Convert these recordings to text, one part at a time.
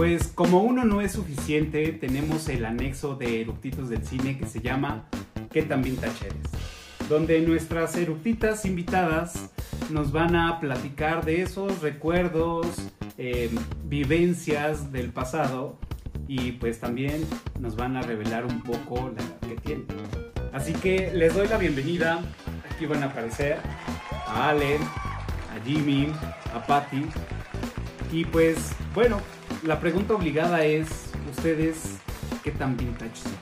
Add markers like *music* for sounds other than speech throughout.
Pues como uno no es suficiente, tenemos el anexo de eructitos del cine que se llama ¿Qué tan vintage eres? Donde nuestras eructitas invitadas nos van a platicar de esos recuerdos, eh, vivencias del pasado y pues también nos van a revelar un poco la edad que tienen. Así que les doy la bienvenida. Aquí van a aparecer a Allen, a Jimmy, a Patty. Y pues bueno, la pregunta obligada es, ¿ustedes qué tan vintage son?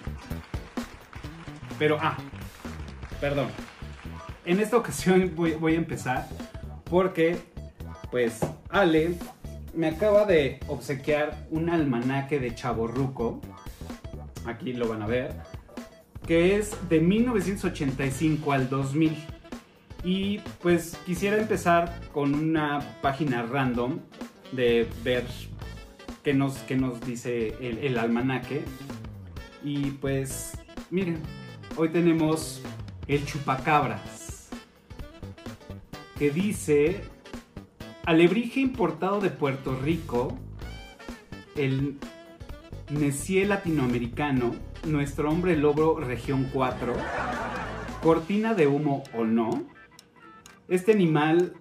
Pero, ah, perdón. En esta ocasión voy, a empezar porque, pues, Ale me acaba de obsequiar un almanaque de chaborruco. Aquí lo van a ver. Que es de 1985 al 2000. Y pues quisiera empezar con una página random de ver qué nos, qué nos dice el, el almanaque. Y pues, miren, hoy tenemos el chupacabras. Que dice alebrije importado de Puerto Rico, el Necié latinoamericano, nuestro hombre logro región 4, cortina de humo o no. Este animal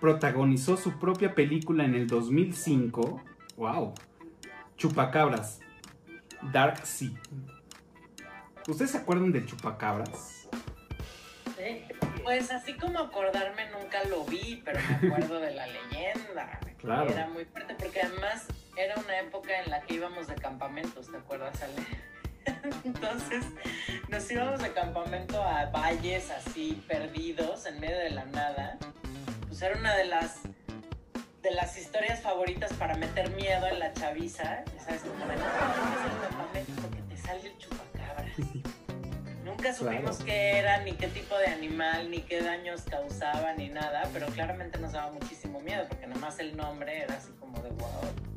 protagonizó su propia película en el 2005. ¡Wow! Chupacabras. Dark Sea. ¿Ustedes se acuerdan del Chupacabras? Sí. Pues así como acordarme nunca lo vi, pero me acuerdo de la leyenda. Claro. Era muy fuerte porque además era una época en la que íbamos de campamentos, ¿te acuerdas, Ale? *laughs* Entonces nos íbamos de campamento a valles así perdidos en medio de la nada. Pues era una de las de las historias favoritas para meter miedo en la chaviza. Ya sabes, como de no, no el campamento porque te sale el chupacabras. Nunca supimos Claro. qué era, ni qué tipo de animal, ni qué daños causaba, ni nada, pero claramente nos daba muchísimo miedo, porque nada más el nombre era así como de wow.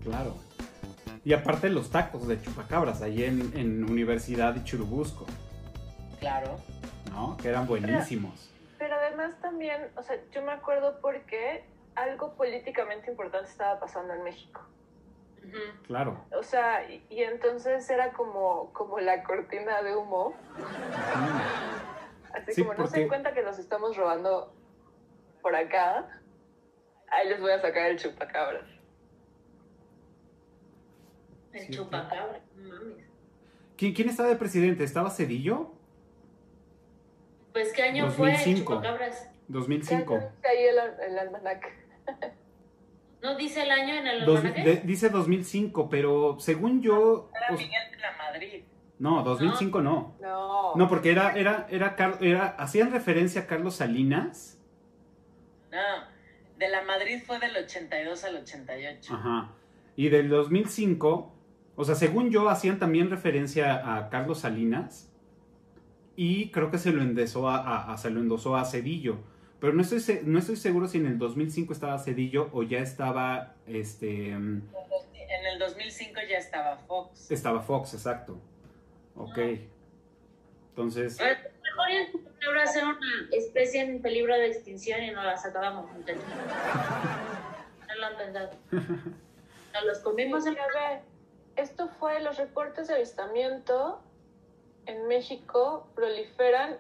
Claro. Y aparte los tacos de chupacabras, ahí en, en Universidad de Churubusco, Claro. ¿no? Que eran buenísimos. Pero además también, o sea, yo me acuerdo porque algo políticamente importante estaba pasando en México. Claro. O sea, y, y entonces era como, como la cortina de humo. Así Sí, como no se den cuenta que nos estamos robando por acá, ahí les voy a sacar el chupacabras. El Sí, chupacabra, no mames. ¿Quién, quién estaba de presidente? ¿Estaba Cedillo? Pues qué año fue 2005. Chupacabras. 2005. Ya Ahí el, el almanaque. *laughs* ¿No dice el año en el Dos- almanaque? de- dice 2005, pero según yo... Era os- Miguel de la Madrid. no, 2005 no. No. No, porque era, era, era, Car- era, hacían referencia a Carlos Salinas. No, de la Madrid fue del 82 al 88. Ajá. Y del 2005, o sea, según yo, hacían también referencia a Carlos Salinas. Y creo que se lo endosó a, a- a- se lo endosó a Cedillo. Pero no estoy, se- no estoy seguro si en el 2005 estaba Cedillo o ya estaba, este, En el 2005 ya estaba Fox. estaba Fox, exacto. Ok. Entonces, A ver, Mejor era una especie en peligro de extinción y no las acabamos. No lo han pensado. Nos los comimos en esto fue los reportes de avistamiento en México proliferan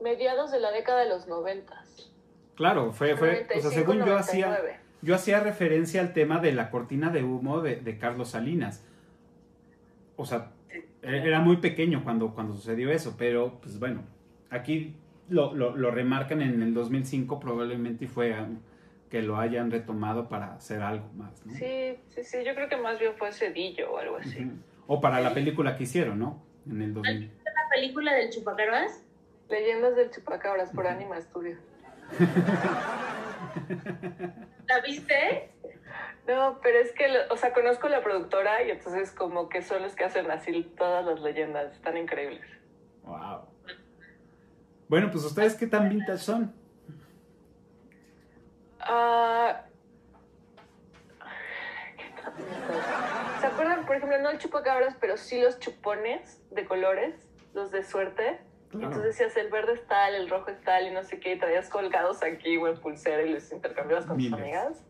mediados de la década de los noventas. Claro, fue, fue, o sea, 95, según yo hacía, 99. yo hacía referencia al tema de la cortina de humo de, de Carlos Salinas. O sea, e- era muy pequeño cuando, cuando sucedió eso, pero pues bueno, aquí lo, lo, lo remarcan en el 2005 probablemente y fue um, que lo hayan retomado para hacer algo más, ¿no? Sí, sí, sí, yo creo que más bien fue Cedillo o algo así. O para la película que hicieron, ¿no? En el 2000. la película del chupacabras. Leyendas del Chupacabras por Anima Studio. *laughs* ¿La viste? No, pero es que, o sea, conozco la productora y entonces como que son los que hacen así todas las leyendas, están increíbles. Wow. Bueno, pues ustedes qué tan vintage son. Ah. ¿Se acuerdan, por ejemplo, no el chupacabras, pero sí los chupones de colores, los de suerte? Claro. Entonces decías, el verde es tal, el rojo es tal y no sé qué, y traías colgados aquí o en pulsera y los intercambiabas con Miles. tus amigas.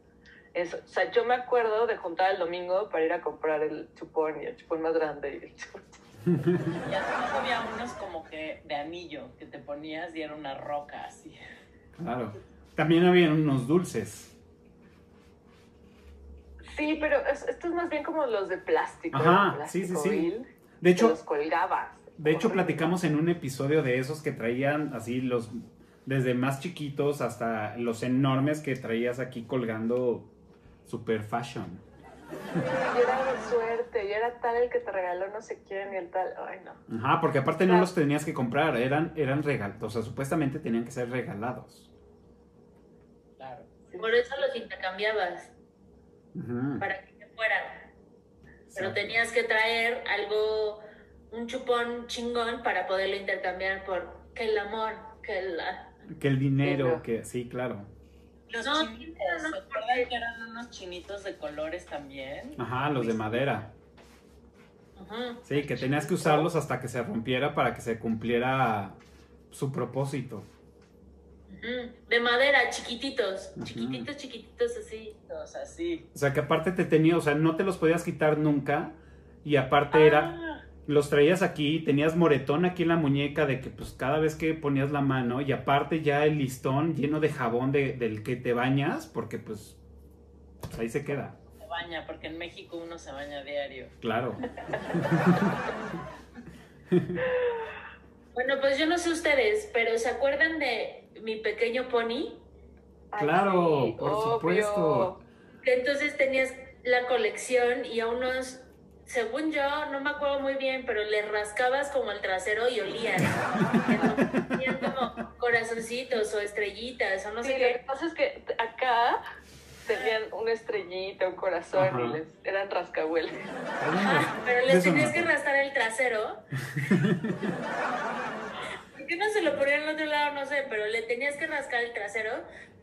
Eso. O sea, yo me acuerdo de juntar el domingo para ir a comprar el chupón y el chupón más grande y el chupón. Y además había unos como que de anillo que te ponías y era una roca así. Claro. También había unos dulces. Sí, pero es- esto es más bien como los de plástico. Ajá, sí, sí, sí. vil, De hecho, los colgabas. De hecho platicamos en un episodio de esos que traían así los desde más chiquitos hasta los enormes que traías aquí colgando super fashion. Y era de suerte, y era tal el que te regaló no sé quién y el tal. Ay, no. Ajá, porque aparte no los tenías que comprar, eran eran regalados, o sea, supuestamente tenían que ser regalados. Claro. Por eso los intercambiabas, Ujú. para que se fueran. Pero tenías que traer algo, un chupón chingón para poderlo intercambiar por que el amor, que la... Que el dinero, que sí, claro. Los No, chinitos, no, ¿se no, acuerdan que eran unos chinitos de colores también? Ajá, los de madera. Ujú. Sí, que tenías que usarlos hasta que se rompiera para que se cumpliera su propósito. De madera, chiquititos, chiquititos, chiquititos así. Así. O sea, que aparte te tenía, o sea, no te los podías quitar nunca. Y aparte era, Ah, los traías aquí, tenías moretón aquí en la muñeca de que pues cada vez que ponías la mano y aparte ya el listón lleno de jabón de- del que te bañas, porque pues, pues, ahí se queda, se baña, porque en México uno se baña diario. claro. *laughs* Bueno, pues yo no sé ustedes, pero ¿se acuerdan de mi pequeño pony? Claro, por obvio. supuesto. Que entonces tenías la colección y a unos, según yo, no me acuerdo muy bien, pero le rascabas como el trasero y olían. *laughs* Entonces, Tenían como corazoncitos o estrellitas o no Sí, sé lo que qué. pasa es que acá tenían una estrellita, un corazón Ajá. y les eran rascahueles. Ajá, pero les tenías que rascar el trasero. *laughs* ¿Por qué no se lo ponían al otro lado? No sé, pero le tenías que rascar el trasero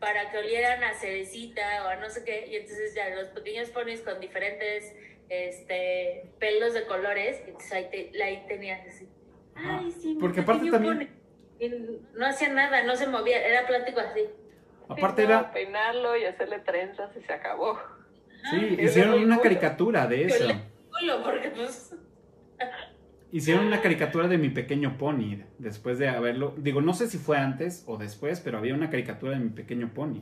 para que olieran a cerecita o a no sé qué. Y entonces ya los pequeños ponis con diferentes este, pelos de colores, y entonces ahí, te- ahí tenías así. Ajá. Ay, sí, Porque aparte también- pony". Y no hacía nada, no se movía, era plástico así. Aparte Sí, no, era, peinarlo y hacerle trenzas y se acabó. sí, hicieron una caricatura de eso. Culo, porque pues... *laughs* Hicieron una caricatura de mi pequeño pony después de haberlo, digo, no sé si fue antes o después, pero había una caricatura de mi pequeño pony.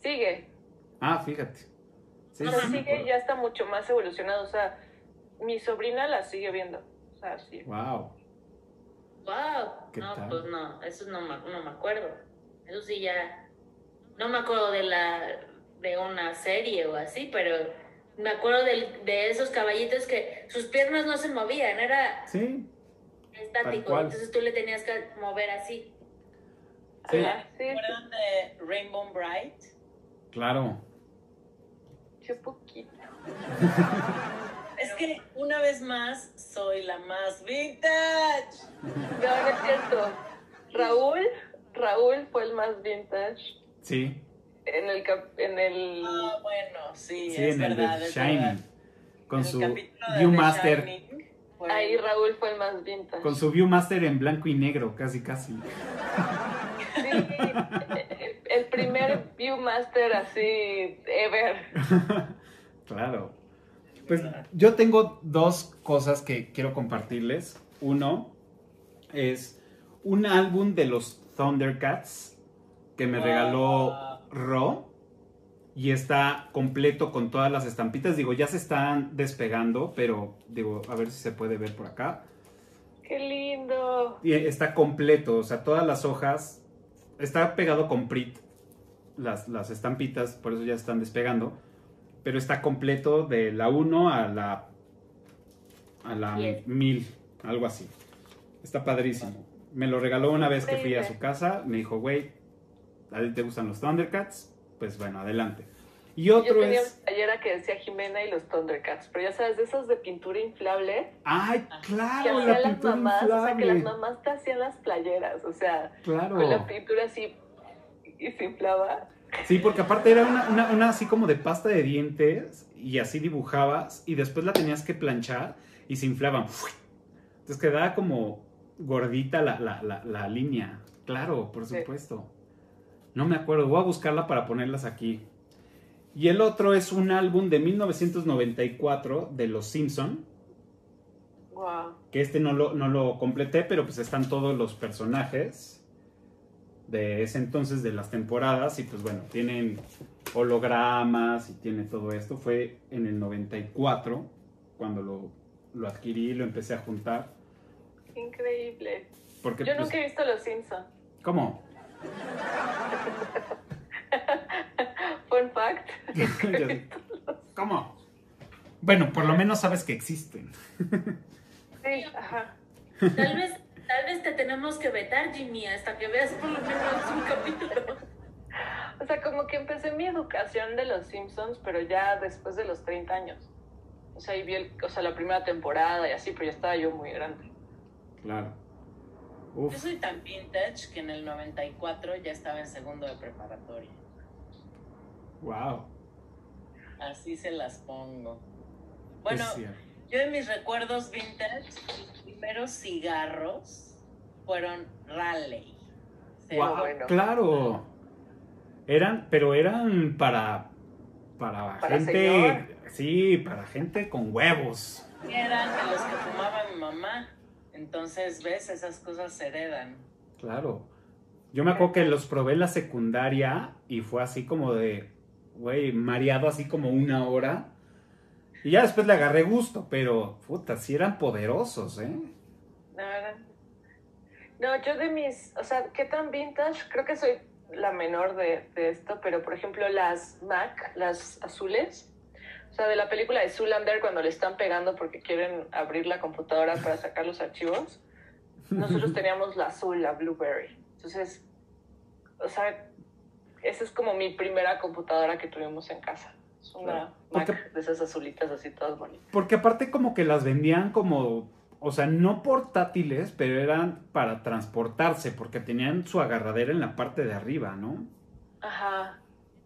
Sigue. Ah, fíjate. Sí, O sí, sea, me sigue, ya está mucho más evolucionado. O sea, mi sobrina la sigue viendo. O sea, sí. Wow. Wow, ¿Qué no, tal? pues no, eso no, me- no me acuerdo. Eso sí ya, no me acuerdo de la, de una serie o así, pero me acuerdo del- de esos caballitos que sus piernas no se movían, era Sí, estático, entonces tú le tenías que mover así. Sí, ¿Se acuerdan de Rainbow Bright? claro. Un poquito. *laughs* Es que una vez más soy la más vintage. No, no es cierto. Raúl, Raúl fue el más vintage Sí, en el cap- en el Ah, bueno, sí, sí, es en el verdad. de es Shining. verdad. Con En el su de Viewmaster. Fue- ahí Raúl fue el más vintage. Con su Viewmaster en blanco y negro, casi, casi. Sí, el- el Viewmaster así ever. *laughs* Claro. Pues yo tengo dos cosas que quiero compartirles. Uno es un álbum de los Thundercats que me Wow. regaló Ro y está completo con todas las estampitas. Digo, ya se están despegando, pero digo, a ver si se puede ver por acá. Qué lindo. Y está completo, o sea, todas las hojas, está pegado con Prit, las, las estampitas, por eso ya están despegando, pero está completo de la 1 a la, a la Diez. 1000, algo así. Está padrísimo. Me lo regaló una vez que fui a su casa, me dijo, güey, ¿a ti te gustan los Thundercats? Pues bueno, adelante. Y Yo otro tenía es... playera que decía Jimena y los Thundercats, pero ya sabes, de esas de pintura inflable, ¡Ay, que claro! hacían La las mamás, o sea, que las mamás te hacían las playeras, o sea, Claro. con la pintura así y se inflaba. Sí, porque aparte era una, una, una así como de pasta de dientes y así dibujabas y después la tenías que planchar y se inflaban. Entonces quedaba como gordita la, la, la, la línea. Claro, por Sí. supuesto. No me acuerdo, voy a buscarla para ponerlas aquí. Y el otro es un álbum de 1994 de Los Simpson, Wow. que este no lo, no lo completé, pero pues están todos los personajes de ese entonces de las temporadas y pues bueno, tienen hologramas y tiene todo esto. Fue en el 94 cuando lo, lo adquirí y lo empecé a juntar. Increíble. Porque, Yo pues, nunca he visto Los Simpsons. ¿Cómo? *laughs* Fun fact. *laughs* ¿Cómo? Bueno, por lo menos sabes que existen. Sí, ajá. Tal vez, tal vez te tenemos que vetar, Jimmy, hasta que veas por lo menos un capítulo. O sea, como que empecé mi educación de Los Simpsons, pero ya después de los 30 años. O sea, y vi el- o sea, la primera temporada y así, pero ya estaba yo muy grande. Claro. Yo Uf, soy tan vintage que en el 94 ya estaba en segundo de preparatoria. wow. Así se las pongo. Bueno, yo en mis recuerdos vintage, primeros cigarros fueron Raleigh. Guau, bueno. Claro. Eran, pero eran para para, Para gente, señor. sí, para gente con huevos. eran de los que fumaba mi mamá. Entonces, ves, esas cosas se heredan. Claro. Yo me acuerdo que los probé en la secundaria y fue así como de, güey, mareado así como una hora. Y ya después le agarré gusto, pero, puta, sí eran poderosos, ¿eh? No, yo de mis, o sea, ¿qué tan vintage? Creo que soy la menor de, de esto, pero por ejemplo las Mac, las azules, o sea, de la película de Zoolander cuando le están pegando porque quieren abrir la computadora para sacar los archivos, nosotros *laughs* teníamos la azul, la Blueberry. Entonces, o sea, esa es como mi primera computadora que tuvimos en casa. Es una Claro. Mac Porque- de esas azulitas así todas bonitas. Porque aparte como que las vendían como, o sea, no portátiles, pero eran para transportarse, porque tenían su agarradera en la parte de arriba, ¿no? Ajá.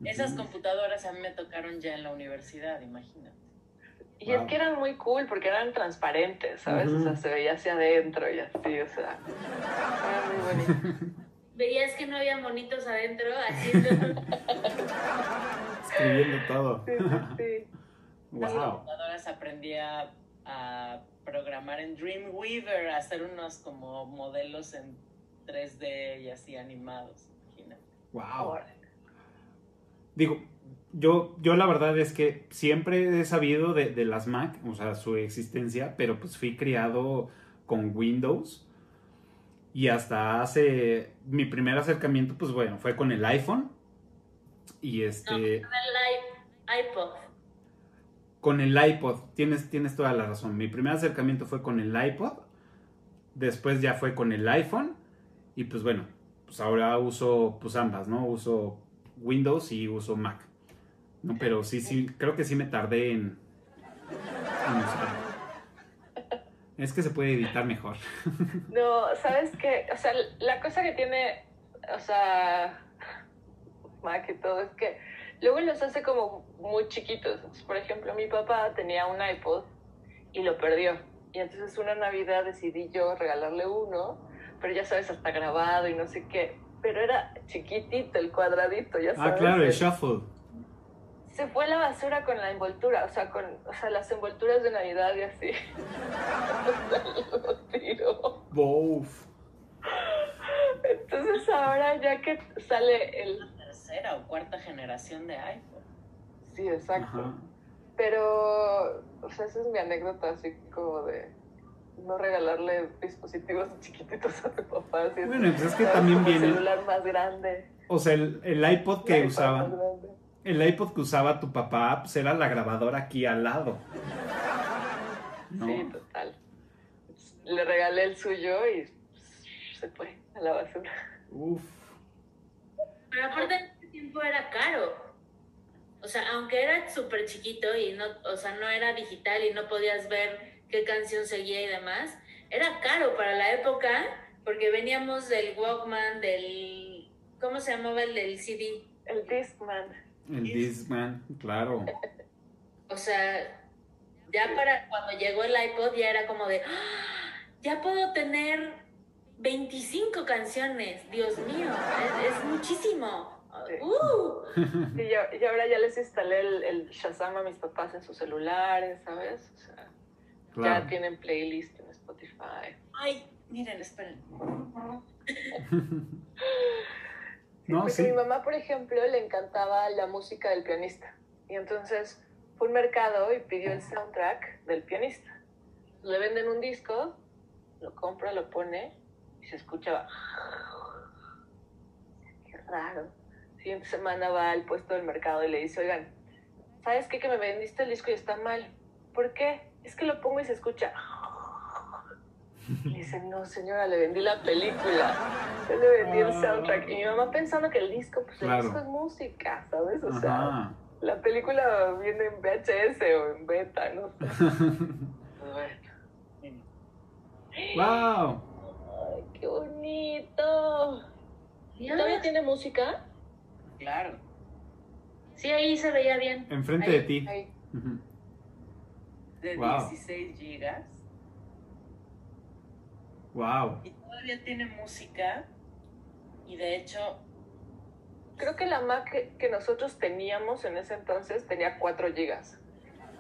Esas computadoras a mí me tocaron ya en la universidad, imagínate. Y Wow. es que eran muy cool porque eran transparentes, ¿sabes? Ujú. O sea, se veía hacia adentro y así, o sea. Era muy bonito. *laughs* Veías que no había monitos adentro haciendo. *laughs* Escribiendo todo. Sí, sí, sí. *laughs* Las wow. computadoras aprendí a, a programar en Dreamweaver, a hacer unos como modelos en 3D y así animados, imagínate. Wow. Digo, yo, yo la verdad es que siempre he sabido de, de las Mac, o sea, su existencia, pero pues fui criado con Windows. Y hasta hace mi primer acercamiento, pues bueno, fue con el iPhone. Y No, este, con el iPod. con el iPod, tienes, tienes toda la razón. Mi primer acercamiento fue con el iPod. Después ya fue con el iPhone. Y pues bueno, pues ahora uso pues ambas, ¿no? Uso Windows y uso Mac. No, pero sí, sí, creo que sí me tardé en, en usar. Es que se puede editar mejor. No, ¿sabes qué? O sea, la cosa que tiene, o sea, Mac y todo, es que luego los hace como muy chiquitos. Entonces, por ejemplo, mi papá tenía un iPod y lo perdió. Y entonces una Navidad decidí yo regalarle uno, pero ya sabes, hasta grabado y no sé qué. Pero era chiquitito, el cuadradito, ya sabes. Ah, claro, el shuffle. Se fue a la basura con la envoltura, o sea, con o sea, las envolturas de Navidad y así. *laughs* lo. Entonces ahora ya que sale el... Tercera o cuarta generación de iPhone. Sí, exacto. Ajá. Pero, o sea, esa es mi anécdota así como de no regalarle dispositivos chiquititos a mi papá. Así Bueno, pues es que también el viene- celular más grande. O sea, el, el iPod que el usaba. más grande. El iPod que usaba tu papá, pues era la grabadora aquí al lado. ¿No? Sí, total. Le regalé el suyo y se fue a la basura. Uf. Pero aparte tiempo era caro. O sea, aunque era súper chiquito y no, o sea, no era digital y no podías ver qué canción seguía y demás, era caro para la época porque veníamos del Walkman, del... ¿Cómo se llamaba el del CD? El Discman. El Discman, claro. O sea, ya para cuando llegó el iPod ya era como de, "Ah, ya puedo tener 25 canciones, Dios mío, es, es muchísimo. Sí. Uh, Y, yo- ahora ya les instalé el, el Shazam a mis papás en sus celulares, ¿sabes? O sea, Claro. ya tienen playlist en Spotify. Ay, miren, esperen. *laughs* No, Porque sí. mi mamá, por ejemplo, le encantaba la música del pianista. Y entonces fue un mercado y pidió el soundtrack del pianista. Le venden un disco, lo compra, lo pone y se escucha. Qué raro. Siguiente semana va al puesto del mercado y le dice, oigan, ¿sabes qué? Que me vendiste el disco y está mal. ¿Por qué? Es que lo pongo y se escucha. Y le dice, no señora, le vendí la película. Yo le vendí el soundtrack. Y mi mamá pensando que el disco, pues Claro. el disco es música, ¿sabes? O sea, la película viene en VHS o en beta, no sé. Pues *laughs* bueno. Wow. Ay, qué bonito. ¿Todavía tiene música? Claro. Sí, ahí se veía bien. Enfrente Ahí. de ti. De Wow. 16 gigas. Wow. Y todavía tiene música. Y de hecho, creo que la Mac que, que nosotros teníamos en ese entonces tenía 4 gigas.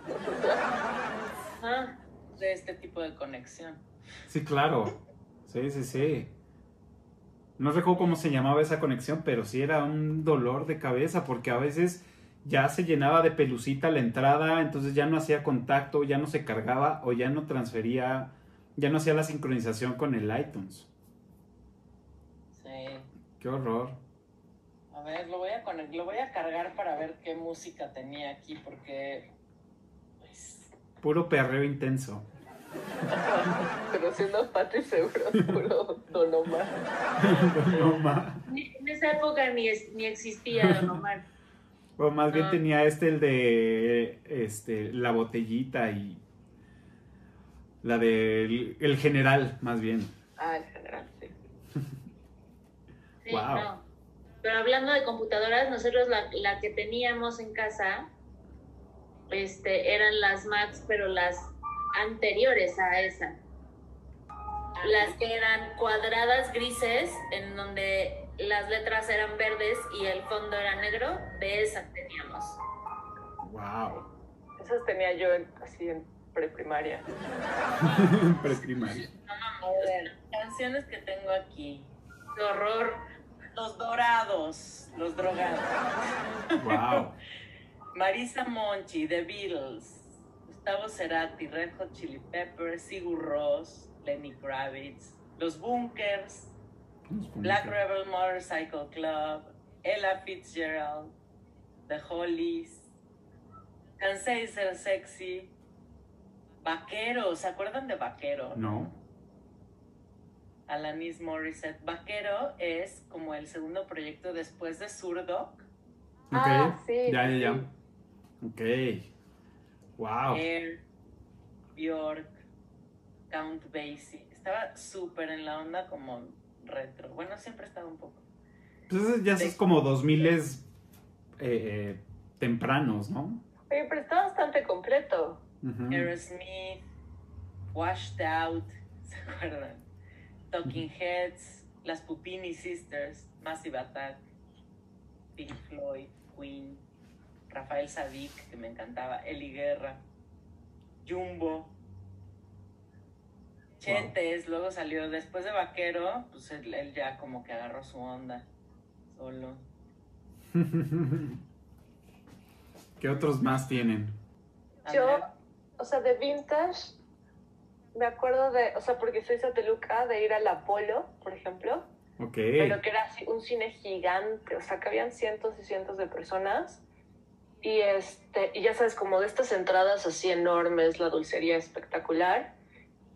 *laughs* Ah, de este tipo de conexión. Sí, claro. Sí, sí, sí. No recuerdo cómo se llamaba esa conexión, pero sí era un dolor de cabeza porque a veces ya se llenaba de pelucita la entrada, entonces ya no hacía contacto, ya no se cargaba o ya no transfería, ya no hacía la sincronización con el iTunes. Sí. Qué horror. A ver, lo voy a, conect- lo voy a cargar para ver qué música tenía aquí, porque. Pues, Puro perreo intenso. *laughs* Pero siendo Patri seguro, es puro Don Omar. ni- en esa época ni, es- ni existía *laughs* Don Omar. O más bien Ah. tenía este el de este la botellita y la del el general, más bien. Ah, en general, sí. Sí, Wow. no. Pero hablando de computadoras, nosotros la, la que teníamos en casa este, eran las Macs, pero las anteriores a esa. Las que eran cuadradas grises, en donde las letras eran verdes y el fondo era negro, de esas teníamos. Wow. Esas tenía yo en- así en preprimaria. *laughs* Preprimaria. a ver, canciones que tengo aquí. ¡Qué horror! Los dorados, los drogados. Wow. *laughs* Marisa Monchi, The Beatles, Gustavo Cerati, Red Hot Chili Peppers, Sigur Rós, Lenny Kravitz, Los Bunkers, Black Rebel Motorcycle Club, Ella Fitzgerald, The Hollies, Cansé de ser sexy, Vaquero, ¿se acuerdan de Vaquero? No. Alanis Morissette. Vaquero es como el segundo proyecto después de Zurdo. Ok. Ah, sí, ya, ya, ya. Ok. Wow. Air, Bjork, Count Basie. Estaba súper en la onda como retro. Bueno, siempre estaba un poco. Entonces ya es como 2000 es eh, tempranos, ¿no? Oye, pero está bastante completo. Ujú. Aerosmith, Washed Out, *laughs* ¿se acuerdan? Talking Heads, Las Pupini Sisters, Massive Attack, Pink Floyd, Queen, Rafael Sadik, que me encantaba, Eli Guerra, Jumbo, Chentes, luego salió después de Vaquero, pues él, él ya como que agarró su onda solo. *laughs* ¿Qué otros más tienen? Yo, o sea, de vintage, me acuerdo de, o sea, porque soy sateluca, de ir al Apolo, por ejemplo, Ok. pero que era así un cine gigante, o sea, que habían cientos y cientos de personas. Y, este, y ya sabes, como de estas entradas así enormes, la dulcería espectacular.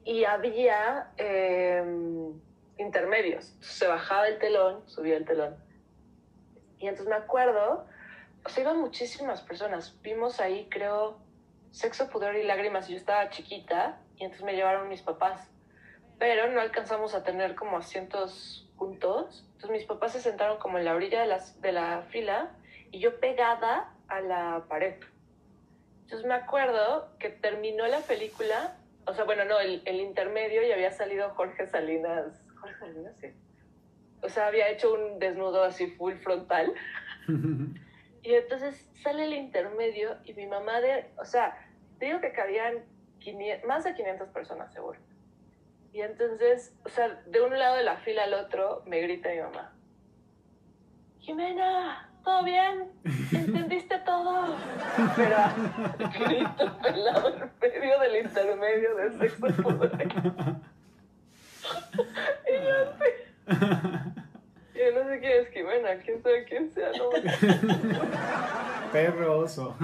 Y había eh, intermedios. Se bajaba el telón, subía el telón. Y entonces me acuerdo, o sea, iban muchísimas personas. Vimos ahí, creo, Sexo, Pudor y Lágrimas. Yo estaba chiquita y entonces me llevaron mis papás. Pero no alcanzamos a tener como asientos juntos. Entonces mis papás se sentaron como en la orilla de, las, de la fila y yo pegada a la pared. Entonces me acuerdo que terminó la película, o sea, bueno, no, el, el intermedio y había salido Jorge Salinas. Jorge Salinas, sí. O sea, había hecho un desnudo así full frontal. *laughs* Y entonces sale el intermedio y mi mamá de, o sea, digo que cabían 500 más de 500 personas seguro. Y entonces, o sea, de un lado de la fila al otro me grita mi mamá. Jimena, ¿todo bien? ¿Entendiste todo? Pero grito pelado en medio del intermedio de sexo poder. *laughs* y yo así. Yo no sé quién es Jimena, quién sabe quién sea, no Perro oso.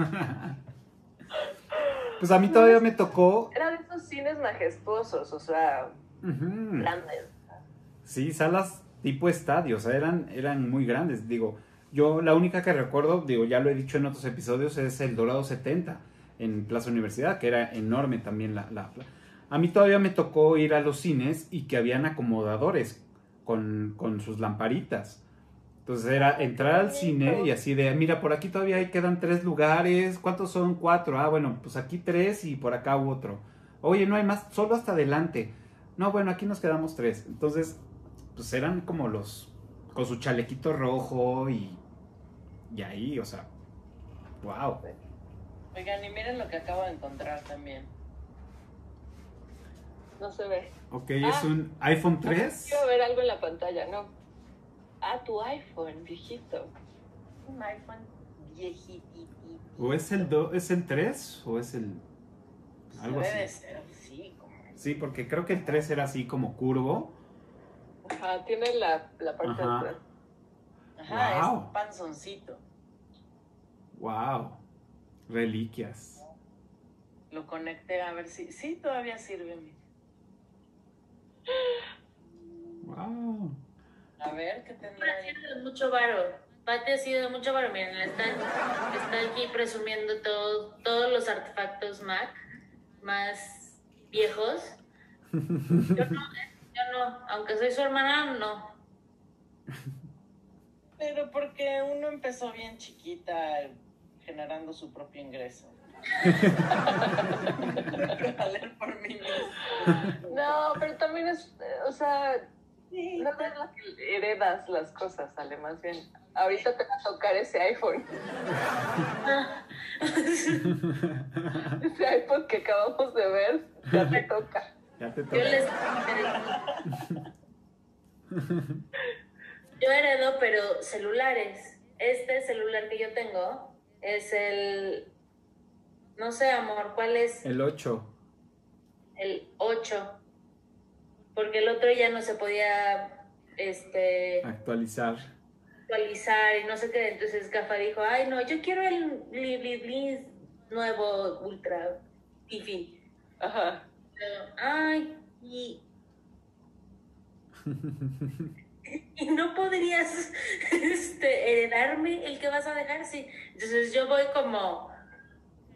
Pues a mí todavía me tocó. Era de esos cines majestuosos, o sea, grandes. Sí, salas tipo estadio, o sea, eran, eran muy grandes. Digo, yo la única que recuerdo, digo, ya lo he dicho en otros episodios, es el Dorado 70 en Plaza Universidad, que era enorme también la, la- A mí todavía me tocó ir a los cines y que habían acomodadores con, con sus lamparitas. Entonces era entrar al cine y así de, mira, por aquí todavía hay, quedan tres lugares, ¿cuántos son? Cuatro. Ah, bueno, pues aquí tres y por acá otro. Oye, no hay más, solo hasta adelante. No, bueno, aquí nos quedamos tres. Entonces, pues eran como los, con su chalequito rojo y, y ahí, o sea, wow. Oigan, y miren lo que acabo de encontrar también. No se ve. Ok, es Ah. un iPhone 3. Quiero ver algo en la pantalla, ¿no? Ah, tu iPhone, viejito. Un iPhone viejitito. ¿O es el, do- es el 3 o es el... Algo Debe de así. ser, sí, como... Sí, porque creo que el 3 era así como curvo. Ajá, tiene la, la parte Ajá. de atrás. Ajá, Wow. es panzoncito. Wow. Reliquias. Lo conecté a ver si... Sí, todavía sirve. mira. Wow. A ver, ¿qué tendrá Ha ahí? sido de mucho varo. Pati ha sido de mucho varo. Miren, está, está aquí presumiendo todo, todos los artefactos Mac más viejos. Yo no, ¿eh? yo no. Aunque soy su hermana, no. Pero porque uno empezó bien chiquita generando su propio ingreso. Por mí. No, pero también es, o sea, no es la que heredas las cosas, sale más bien. Ahorita te va a tocar ese iPhone. *laughs* Ese iPhone que acabamos de ver, ya te toca. Ya te Yo toca. les. Yo heredo, pero celulares. Este celular que yo tengo es el. No sé, amor, ¿cuál es? El 8. El 8. Porque el otro ya no se podía este, Actualizar. actualizar y no sé qué. Entonces Gafa dijo: Ay, no, yo quiero el Bli Bli nuevo Ultra Tifi. Ajá. Ay, y. *laughs* y no podrías *laughs* este, heredarme el que vas a dejar, sí. Entonces yo voy como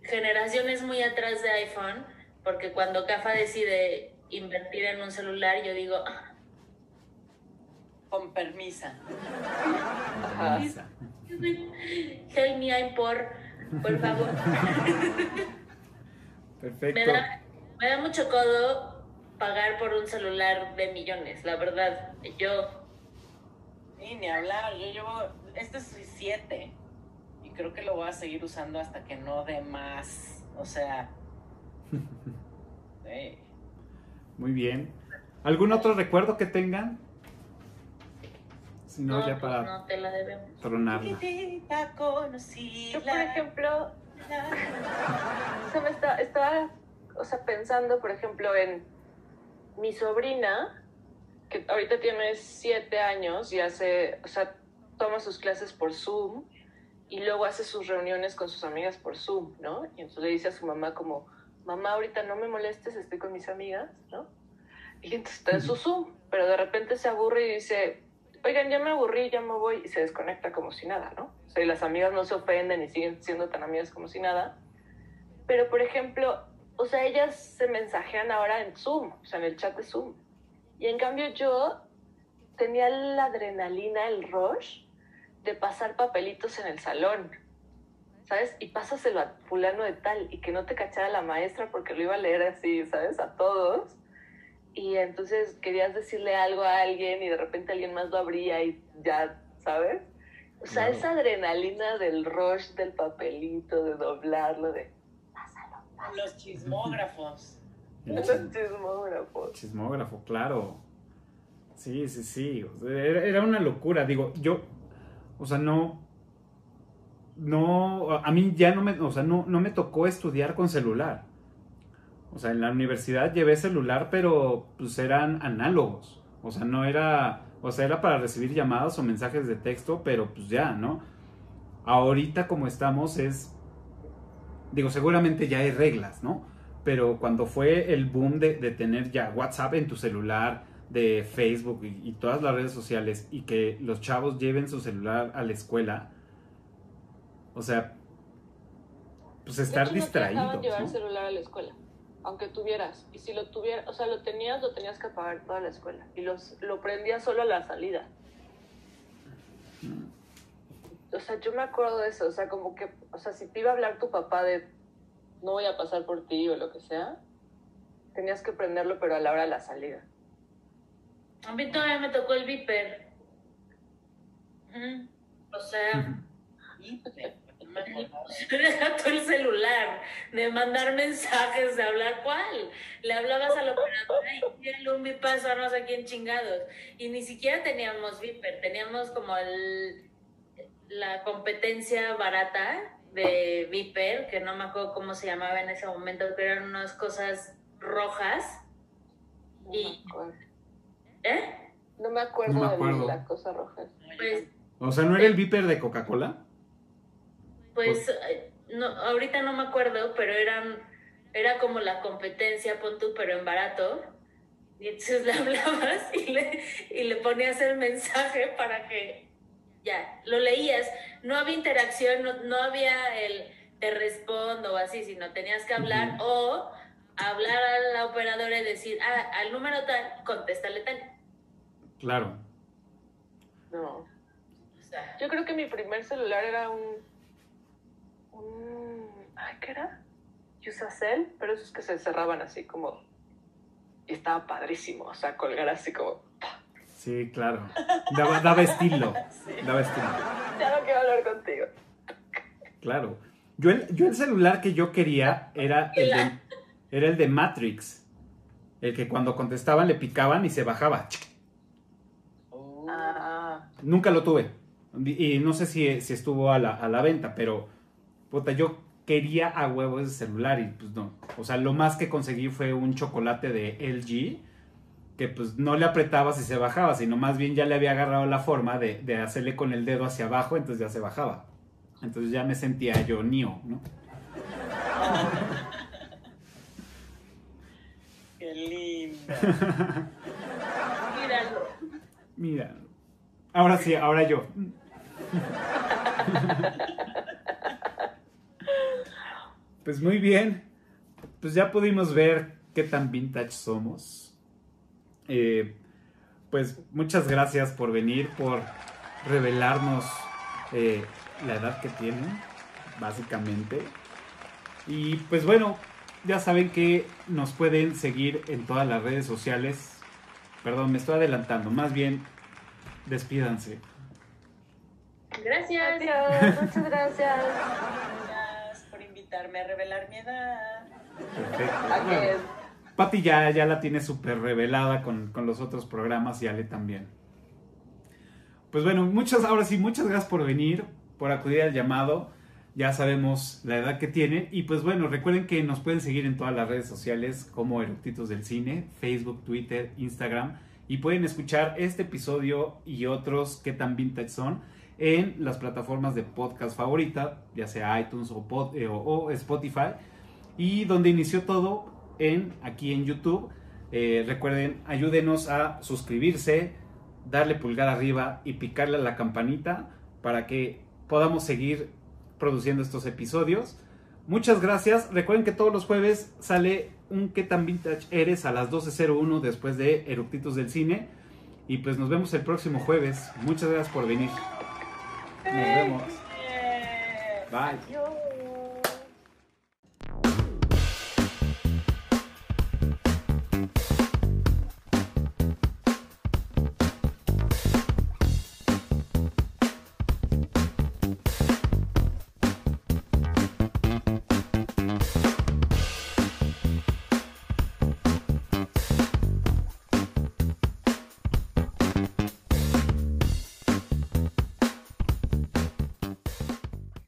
generaciones muy atrás de iPhone, porque cuando Cafa decide invertir en un celular, yo digo, "Ah, Con permisa. Ajá. help me, I'm por, por favor. *laughs* Perfecto. Me da, me da mucho codo pagar por un celular de millones, la verdad. Yo Sí, ni hablar. Yo llevo. Este es 7. Y creo que lo voy a seguir usando hasta que no dé más. O sea. *laughs* sí. Muy bien. ¿Algún otro recuerdo que tengan? Si no, ya para no te la debemos. tronarla. Yo, por ejemplo, *laughs* sea, me está- estaba, o sea, pensando, por ejemplo, en mi sobrina, que ahorita tiene siete años y hace, o sea, toma sus clases por Zoom y luego hace sus reuniones con sus amigas por Zoom, ¿no? Y entonces le dice a su mamá como, mamá, ahorita no me molestes, estoy con mis amigas, ¿no? Y entonces está en su Zoom, pero de repente se aburre y dice, oigan, ya me aburrí, ya me voy, y se desconecta como si nada, ¿no? O sea, y las amigas no se ofenden y siguen siendo tan amigas como si nada. Pero, por ejemplo, o sea, ellas se mensajean ahora en Zoom, o sea, en el chat de Zoom. Y en cambio yo tenía la adrenalina, el rush de pasar papelitos en el salón, ¿sabes? Y pásaselo a fulano de tal y que no te cachara la maestra porque lo iba a leer así, ¿sabes? A todos. Y entonces querías decirle algo a alguien y de repente alguien más lo abría y ya, ¿sabes? O sea, Claro. esa adrenalina del rush, del papelito, de doblarlo, de... Pásalo, Los chismógrafos. El Los chis- chismógrafos. chismógrafo, claro. Sí, sí, sí. o sea, era, era una locura. Digo, yo, o sea, no, no, a mí ya no me, o sea, no, no me tocó estudiar con celular. O sea, en la universidad llevé celular, pero pues eran análogos. O sea, no era, o sea, era para recibir llamadas o mensajes de texto, pero pues ya, ¿no? Ahorita como estamos es, digo, seguramente ya hay reglas, ¿no? Pero cuando fue el boom de, de tener ya WhatsApp en tu celular, de Facebook y, y todas las redes sociales, y que los chavos lleven su celular a la escuela, o sea, pues estar hecho, no te llevar celular a la escuela, aunque tuvieras. Y si lo tuvieras, o sea, lo tenías, lo tenías que apagar toda la escuela. Y los, lo prendías solo a la salida. O sea, yo me acuerdo de eso. O sea, como que, o sea, si te iba a hablar tu papá de no voy a pasar por ti o lo que sea, tenías que prenderlo, pero a la hora de la salida. A mí todavía me tocó el viper. O sea, deja tú *laughs* el celular, de mandar mensajes, de hablar cuál. Le hablabas a la operadora y pídele un bipaso a no sé quién chingados. Y ni siquiera teníamos viper, teníamos como el, la competencia barata de viper, que no me acuerdo cómo se llamaba en ese momento, pero eran unas cosas rojas. No Y- me acuerdo, ¿Eh? no me acuerdo, No me acuerdo. de la cosa roja. Pues O sea, ¿no era el viper de Coca-Cola? Pues eh, no, ahorita no me acuerdo, pero eran, era como la competencia, pon tú, pero en barato. Y entonces le *laughs* hablabas y le, y le ponías el mensaje para que ya, lo leías. No había interacción, no, no había el te respondo o así, sino tenías que hablar o hablar a la operadora y decir, ah, al número tal, contéstale tal. Claro. No. O sea, Yo creo que mi primer celular era un. un ay, ¿qué era? Usacell, pero esos que se cerraban así como. Y estaba padrísimo, o sea, colgar así como. Sí, claro. Daba, daba estilo. *laughs* Daba estilo. Ya no quiero hablar contigo. Claro. Yo el, yo el celular que yo quería era el, de, era el de Matrix. El que cuando contestaban le picaban y se bajaba. Oh. Ah, Nunca lo tuve. Y y no sé si, si estuvo a la, a la venta, pero puta, yo quería a huevo ese celular y pues no. O sea, lo más que conseguí fue un chocolate de LG que pues no le apretabas y se bajaba, sino más bien ya le había agarrado la forma de, de hacerle con el dedo hacia abajo, entonces ya se bajaba. Entonces ya me sentía yo Neo, ¿no? *laughs* Qué lindo. míralo. Mira. Ahora sí, ahora yo. Pues muy bien. Pues ya pudimos ver qué tan vintage somos. Eh, pues muchas gracias por venir, por revelarnos eh, la edad que tienen, básicamente. Y pues bueno, ya saben que nos pueden seguir en todas las redes sociales. Perdón, me estoy adelantando. Más bien, despídanse. Gracias. adiós, *laughs* muchas gracias. Gracias por invitarme a revelar mi edad. Perfecto. ¿A Bueno, Pati ya, ya la tiene súper revelada con, con los otros programas y Ale también. Pues bueno, muchas, ahora sí, muchas gracias por venir, por acudir al llamado. Ya sabemos la edad que tienen. Y pues bueno, recuerden que nos pueden seguir en todas las redes sociales como Eructitos del Cine, Facebook, Twitter, Instagram. Y pueden escuchar este episodio y otros que tan vintage son en las plataformas de podcast favorita, ya sea iTunes o, eh, Spotify. Y donde inició todo en aquí en YouTube. Eh, recuerden, ayúdenos a suscribirse, darle pulgar arriba y picarle a la campanita para que podamos seguir produciendo estos episodios. Muchas gracias. Recuerden que todos los jueves sale un ¿Qué tan vintage eres? a las 12.01 después de Eructitos del Cine. Y pues nos vemos el próximo jueves. Muchas gracias por venir. Nos vemos. Bye.